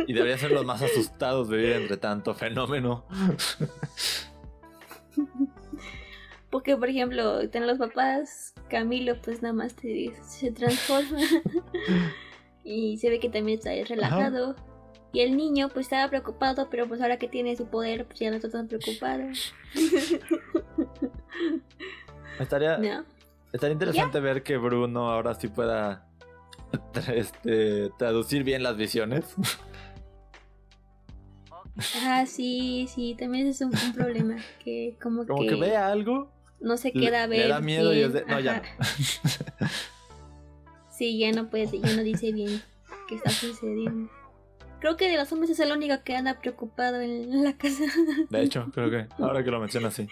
y, y deberían ser los más asustados de vivir entre tanto fenómeno. Porque, por ejemplo, están los papás, Camilo, pues nada más te- se transforma. y se ve que también está relajado. Y el niño, pues estaba preocupado, pero pues ahora que tiene su poder, pues ya no está tan preocupado. Estaría, ¿No? estaría interesante ver que Bruno ahora sí pueda este, traducir bien las visiones. Ah, sí, sí, también es un, un problema. Que como, Como que, que vea algo, no se queda a ver. le da miedo y es de. bien. No, ya no. Sí, ya no puede, ya no dice bien qué está sucediendo. Creo que de los hombres es el único que anda preocupado en la casa. De hecho, creo que ahora que lo mencionas así,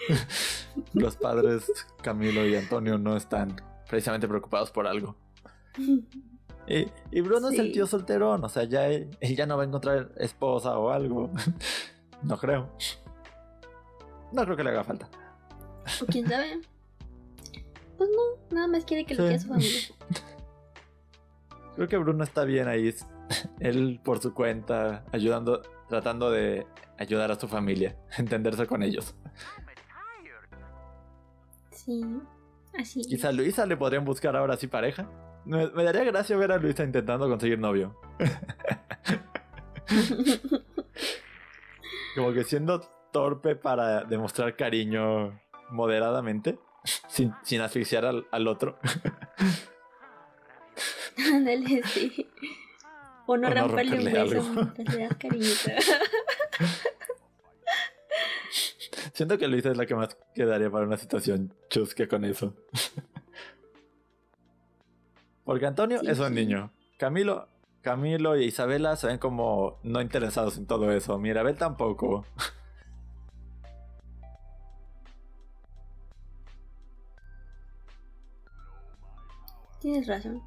los padres Camilo y Antonio no están precisamente preocupados por algo. Y, y Bruno es el Sí. tío solterón, o sea, ya él, él ya no va a encontrar esposa o algo. No creo. No creo que le haga falta. ¿O quién sabe? Pues no, nada más quiere que lo Sí. quiera su familia. Creo que Bruno está bien ahí. Él por su cuenta, ayudando, tratando de ayudar a su familia, entenderse con ellos. Sí, así. Quizá a Luisa le podrían buscar ahora sí pareja. Me, me daría gracia ver a Luisa intentando conseguir novio. Como que siendo torpe para demostrar cariño moderadamente, sin, sin asfixiar al, al otro. Ándale, sí. O no O no romperle un romperle beso das cariñito. Siento que Luisa es la que más quedaría para una situación chusca con eso. Porque Antonio Sí, es un sí. niño. Camilo, Camilo y Isabela se ven como no interesados en todo eso. Mirabel tampoco. Tienes razón.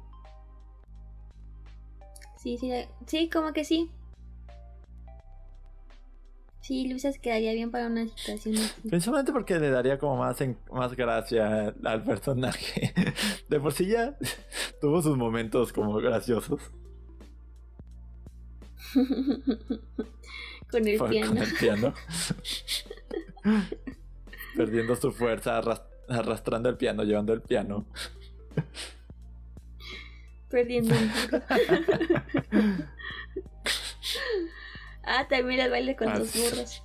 Sí, sí, sí, como que sí. Sí, Luisa se quedaría bien para una situación así. Principalmente porque le daría como más, en- más gracia al personaje. De por sí ya tuvo sus momentos como graciosos. Con el Fue piano. Con el piano. Perdiendo su fuerza, arras- arrastrando el piano, llevando el piano. Perdiendo un burro. ah, también el baile con los sí. burros.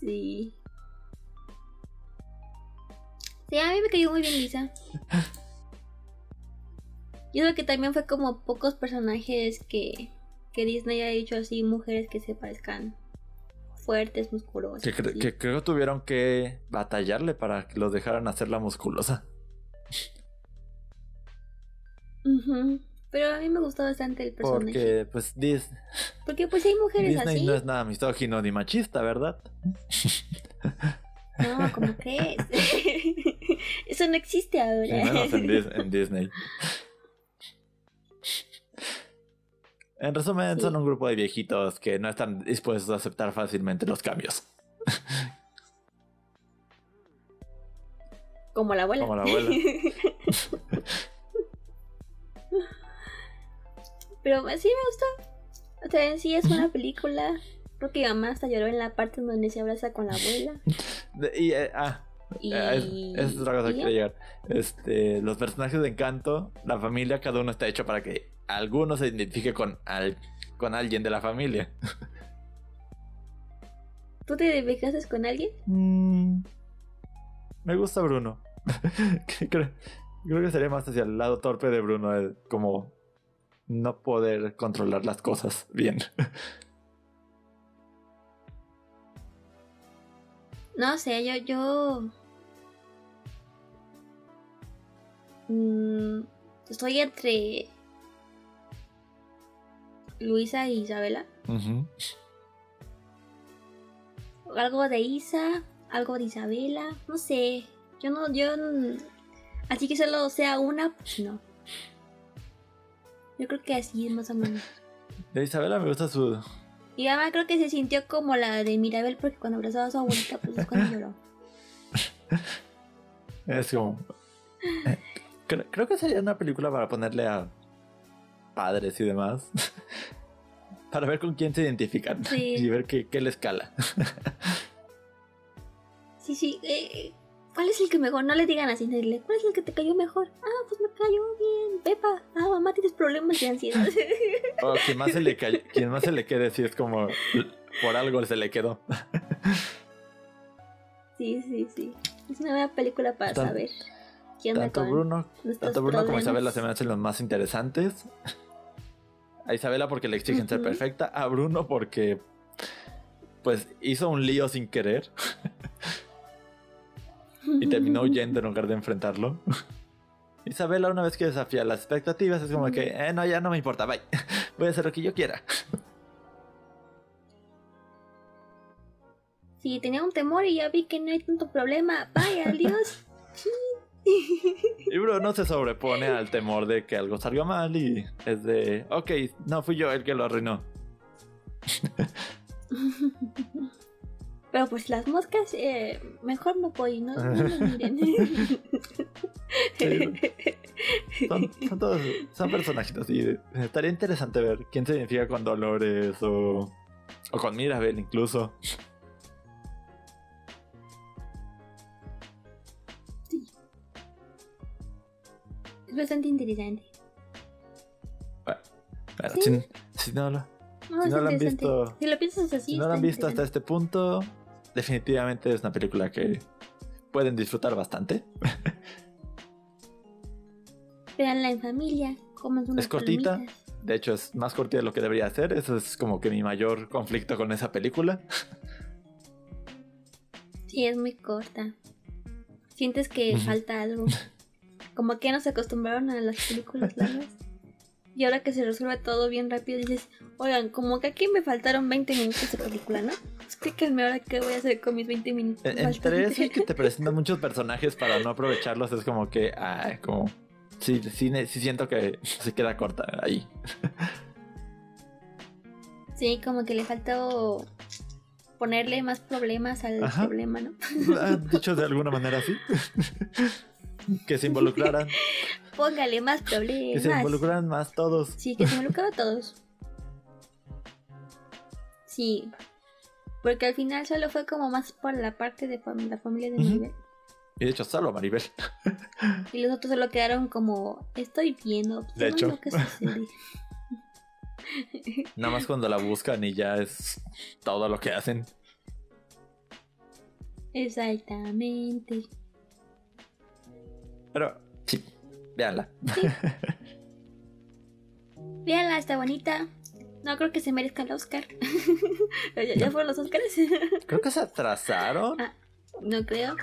sí. Sí, a mí me cayó muy bien Lisa. Yo creo que también fue como pocos personajes que, que Disney ha hecho así, mujeres que se parezcan fuertes, musculosos. Que, cre- sí. que creo que tuvieron que batallarle para que los dejaran hacerla musculosa. Ujú. Pero a mí me gustó bastante el personaje. Porque, pues, Dis- Porque pues hay mujeres Disney así. no es nada misógino ni machista, ¿verdad? No, ¿cómo crees? Eso no existe ahora. Y menos en, Dis- en Disney. En resumen, son un grupo de viejitos que no están dispuestos a aceptar fácilmente los cambios. Como la abuela. Como la abuela. Pero sí me gustó. O sea, en sí es una película. Creo que mamá hasta lloró en la parte donde se abraza con la abuela. Y, eh, ah, Y... eh, es, es otra cosa que quería llegar. Este, los personajes de Encanto, la familia, cada uno está hecho para que alguno se identifique con, al, con alguien de la familia. ¿Tú te identificaste con alguien? Mm, me gusta Bruno. Creo, creo que sería más hacia el lado torpe de Bruno, el como no poder controlar las cosas bien. No sé, yo, yo. Mm, estoy entre Luisa y Isabela. Algo de Isa, algo de Isabela, no sé. Yo no, yo. n- Así que solo sea una, pues no. Yo creo que así es más o menos. De Isabela me gusta su, Y además creo que se sintió como la de Mirabel porque cuando abrazaba a su abuelita, pues es cuando lloró. Es como. eh, Creo, creo que sería una película para ponerle a padres y demás. para ver con quién se identifican. Sí. Y ver qué, qué les cala. Sí, sí. eh, ¿Cuál es el que mejor? No le digan así, dile, ¿cuál es el que te cayó mejor? Ah, pues me cayó bien. Pepa, ah, mamá, tienes problemas de ansiedad. O quien más se le cay- quien más se le quede, si es como. Por algo se le quedó. sí, sí, sí. Es una buena película para Tan- saber onda Tanto con Bruno, tanto Bruno como. Isabela se me hacen los más interesantes. A Isabela porque le exigen ser perfecta. A Bruno porque. Pues hizo un lío sin querer. Y terminó huyendo en lugar de enfrentarlo. Isabela, una vez que desafía las expectativas, es como que, eh, no, ya no me importa, bye. Voy a hacer lo que yo quiera. Sí, tenía un temor y ya vi que no hay tanto problema. Vaya, adiós. Y Bruno se sobrepone al temor de que algo salga mal y es de, ok, no fui yo el que lo arruinó. Pero pues las moscas, eh, mejor me voy, no, no me miren. Son, son todos, son personajitos y estaría interesante ver quién se identifica con Dolores o, o con Mirabel incluso. es bastante interesante. Bueno, Sí. si, si no lo, No, Si no lo han visto- Si lo piensas así. si no lo han visto hasta este punto, definitivamente es una película que pueden disfrutar bastante. Véanla en familia, coman unas Es cortita. palomitas. De hecho, es más corta de lo que debería ser. Eso es como que mi mayor conflicto con esa película. Sí, es muy corta. Sientes que falta algo. Como que no se acostumbraron a las películas largas. Y ahora que se resuelve todo bien rápido, dices, oigan, como que aquí me faltaron 20 minutos de película, ¿no? Explíquenme ahora qué voy a hacer con mis 20 minutos. En- Entre faltantes". eso y que te presentan muchos personajes para no aprovecharlos, es como que, ah, como. Sí, sí, sí siento que se queda corta ahí. Sí, como que le faltó ponerle más problemas al Ajá. problema, ¿no? Ah, Dicho de alguna manera así. que se involucraran. Póngale más Que se problemas. involucraran más todos. Sí, que se involucraba a todos. Sí. Porque al final solo fue como más por la parte de fam- la familia de. Maribel. Y de hecho, salvo a Maribel. Y los otros solo quedaron como, estoy viendo, De hecho. lo que sucede. Nada más cuando la buscan y ya es todo lo que hacen. Exactamente. Pero, sí, véanla. Véanla, está bonita. No creo que se merezca el Oscar. ¿Ya, ya fueron los Oscars? Creo que se atrasaron. Ah. no creo.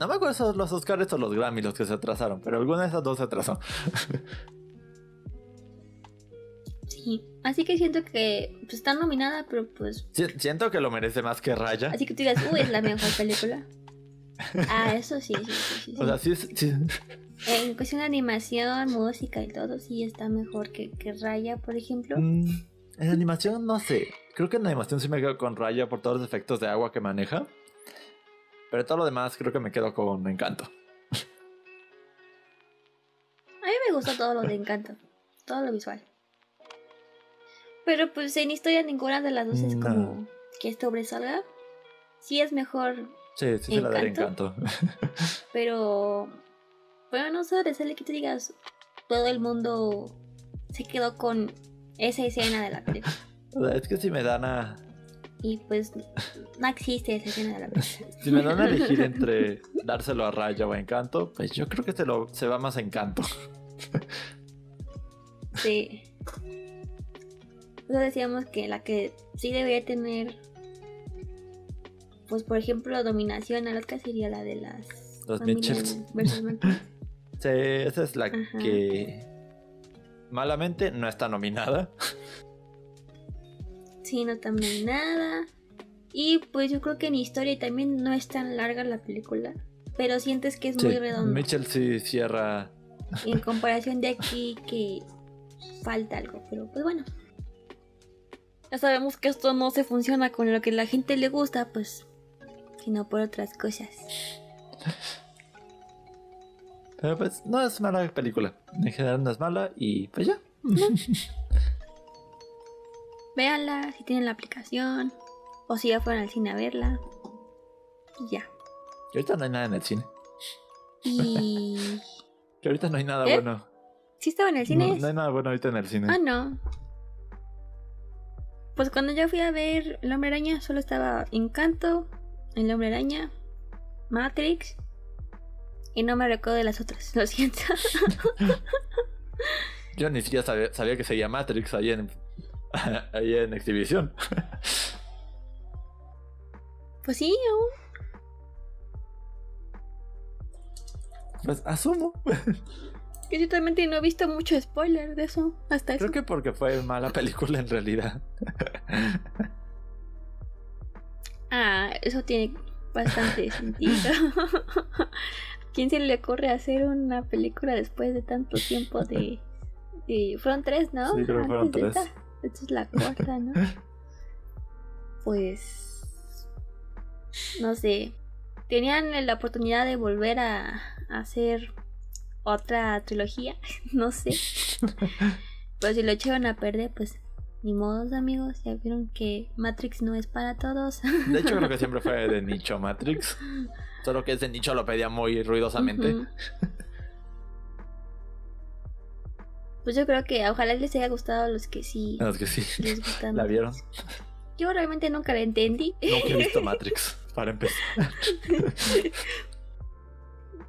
No me acuerdo si son los Oscars o los Grammy los que se atrasaron, pero alguna de esas dos se atrasó. Sí. Así que siento que pues, está nominada, pero pues. Si- Siento que lo merece más que Raya. Así que tú digas, uy, es la mejor película. Ah, eso sí, sí, sí. sí. O sea, sí, es- sí- En cuestión de animación, música y todo, sí está mejor que, que Raya, por ejemplo. Mm, en animación no sé. Creo que en animación sí me quedo con Raya por todos los efectos de agua que maneja. Pero todo lo demás creo que me quedo con Encanto. A mí me gusta todo lo de Encanto, todo lo visual. Pero pues en historia ninguna de las dos es No. como que sobresalga. Sí es mejor, Sí, sí se la daré ¿Encanto? Pero bueno, no sobresale que tú digas todo el mundo se quedó con esa escena de la película. Es que si me dan a... Y pues no existe esa escena de la película. Si me dan a elegir entre dárselo a Raya o a Encanto, pues yo creo que se, lo, se va más a Encanto. Sí. Entonces decíamos que la que sí debería tener, pues por ejemplo, dominación al Oscar sería la de las Los Mitchells. Sí, esa es la Ajá. que malamente no está nominada. Sí, no también nada. Y pues yo creo que en historia también no es tan larga la película. Pero sientes que es Sí, muy redondo. Mitchell sí cierra. En comparación de aquí que falta algo. Pero pues bueno. Ya sabemos que esto no se funciona con lo que la gente le gusta, pues. Sino por otras cosas. Pero pues no es mala película. En general no es mala y pues ya. Véanla si tienen la aplicación. O si ya fueron al cine a verla. Y ya. Que ahorita no hay nada en el cine. Y. Que ahorita no hay nada ¿Eh? bueno. ¿Sí estaba en el cine? No, no hay nada bueno ahorita en el cine. Ah, no. Pues cuando yo fui a ver El Hombre Araña, solo estaba Encanto, El Hombre Araña, Matrix. Y no me recuerdo de las otras, lo siento. Yo ni siquiera sabía, sabía que seguía Matrix ahí en, ahí en exhibición. pues sí, aún. Pues asumo. Que yo también no he visto mucho spoiler de eso. Hasta Creo eso. que porque fue mala película en realidad. Ah, eso tiene bastante sentido. ¿Quién se le ocurre hacer una película después de tanto tiempo de... de- fueron tres, ¿no? Sí, creo que fueron Antes de tres. Esta. Esta es la cuarta, ¿no? Pues... No sé. Tenían la oportunidad de volver a, a hacer otra trilogía, no sé. Pero si lo echaron a perder, pues ni modos, amigos. Ya vieron que Matrix no es para todos. De hecho, creo que siempre fue de nicho Matrix. Solo que ese nicho lo pedía muy ruidosamente. Pues yo creo que ojalá les haya gustado a los que sí A los que sí. les gustan. ¿La vieron? Yo realmente nunca la entendí. Nunca he visto Matrix, para empezar.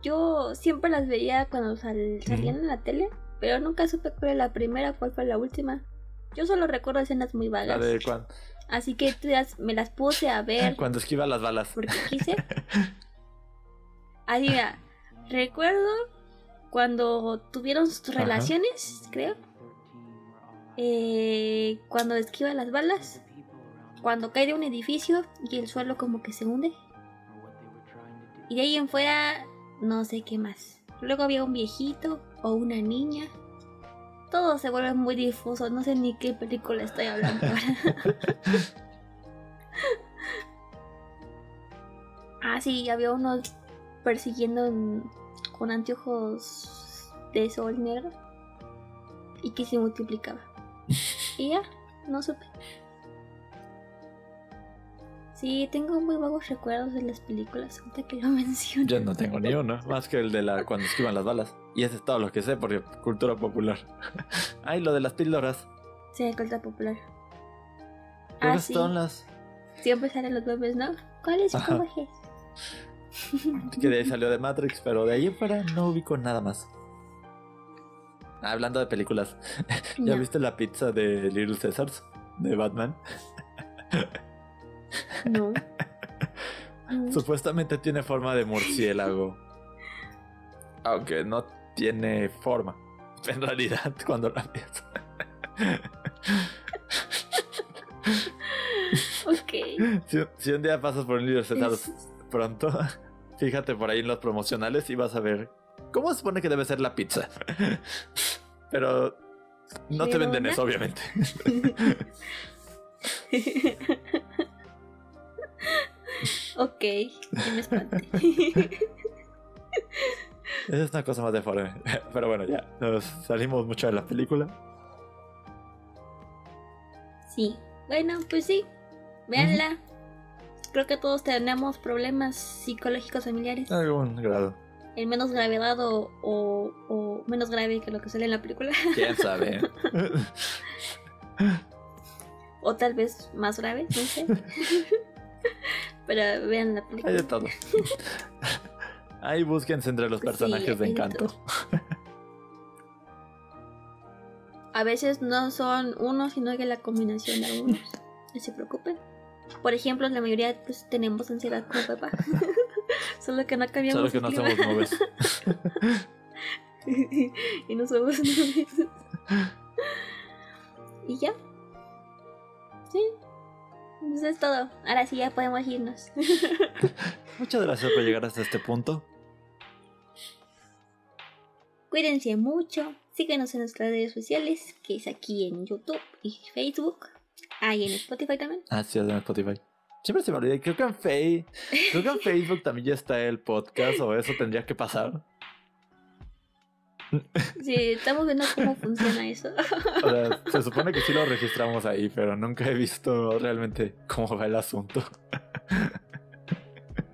Yo siempre las veía cuando sal- salían en la tele, pero nunca supe cuál era la primera, cuál fue la última. Yo solo recuerdo escenas muy La vagas. de cuan- Así que me las puse a ver cuando esquiva las balas. porque quise. Así mira, recuerdo cuando tuvieron sus Ajá. relaciones, creo. Eh, cuando esquiva las balas. Cuando cae de un edificio y el suelo como que se hunde. Y de ahí en fuera, no sé qué más. Luego había un viejito o una niña. Todo se vuelve muy difuso, no sé ni qué película estoy hablando ahora. ah, sí, había unos persiguiendo en- con anteojos de sol negro. Y que se multiplicaba. y ya, no supe. Sí, tengo muy vagos recuerdos de las películas, ahorita que lo menciono. Yo no tengo ni uno, más que el de la cuando esquivan las balas. Y ese es todo lo que sé porque cultura popular. Ay, lo de las píldoras. Sí, cultura popular. Creo Ah, sí. son las Siempre salen los bebés, ¿no? ¿Cuáles Ajá. coges? que de ahí salió de Matrix, pero de ahí fuera no ubico nada más. Ah, Hablando de películas, ¿ya No. viste la pizza de Little Caesars? de Batman. No. No. Supuestamente tiene forma de murciélago. Aunque no tiene forma. En realidad, cuando la ves. Ok. Si, si un día pasas por un líder Es- pronto, fíjate por ahí en los promocionales y vas a ver cómo se supone que debe ser la pizza. Pero no te venden eso, obviamente. Ok, ya me espanté. Esa es una cosa más deforme. Pero bueno, ya. Nos salimos mucho de la película. sí, bueno, pues sí, véanla. Creo que todos tenemos problemas psicológicos familiares. En algún grado. En menos gravedad o, o, o menos grave que lo que sale en la película. ¿Quién sabe? o tal vez más grave, no sé. Pero vean la Hay película. de todo. Ahí búsquense entre los personajes de hay de encanto. A veces no son uno, sino que la combinación de algunos. No se preocupen. Por ejemplo, la mayoría pues tenemos ansiedad como papá. Solo que no cambiamos Solo que no somos nubes. y no somos nubes. y ya. Sí. Eso es todo. Ahora sí ya podemos irnos. Muchas gracias por llegar hasta este punto. Cuídense mucho. Síguenos en nuestras redes sociales, que es aquí en YouTube y Facebook. Ah, y en Spotify también. Ah, sí, en Spotify. Siempre se me olvida. Creo que en creo que en Facebook también ya está el podcast o eso tendría que pasar. Sí, estamos viendo cómo funciona eso. O sea, se supone que sí lo registramos ahí, pero nunca he visto realmente cómo va el asunto.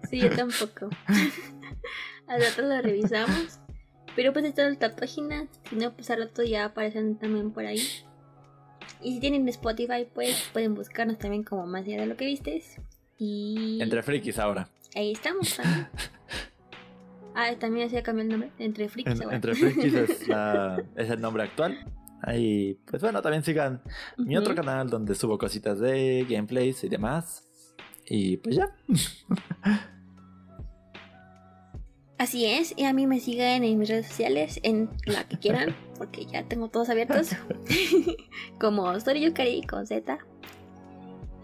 Sí, yo tampoco. Al rato lo revisamos. Pero pues está en nuestra página. Si no, pues al rato ya aparecen también por ahí. Y si tienen Spotify, pues pueden buscarnos también como más allá de lo que vistes. Y Entre frikis ahora. ahí estamos también. Ah, también se ha cambiado el nombre. Entre Freaks. En- entre frikis es, la- es el nombre actual. Ahí, pues bueno, también sigan mi otro canal donde subo cositas de gameplays y demás. Y pues ya. Así es, y a mí me siguen en mis redes sociales, en la que quieran, porque ya tengo todos abiertos. Como Story Yukari con Z.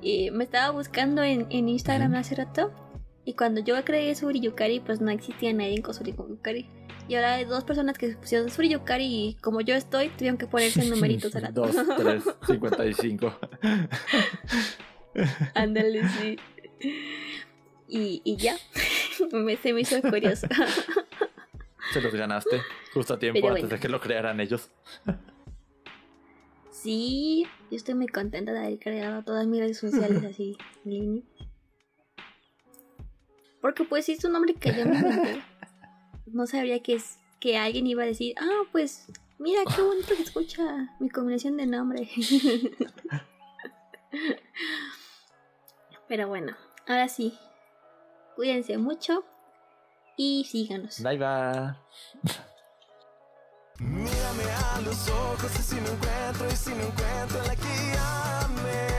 Y me estaba buscando en, en Instagram hace rato. Y cuando yo creé Suri Yukari, pues no existía nadie con Suri Yukari. Y ahora hay dos personas que pusieron Suri Yukari y como yo estoy, tuvieron que ponerse numeritos al rato. 2, 3, 55. Ándale, sí. Y, y ya, me, se me hizo curioso. Se los ganaste justo a tiempo Pero antes bueno. de que lo crearan ellos. Sí, yo estoy muy contenta de haber creado todas mis redes sociales así en línea. Porque pues sí es un nombre que yo me inventé. No sabría que es que alguien iba a decir, ah, pues mira qué bonito se escucha mi combinación de nombre. Pero bueno, ahora sí. Cuídense mucho y síganos. Bye bye. Mírame a los ojos y si me encuentro y si me encuentro la que ame.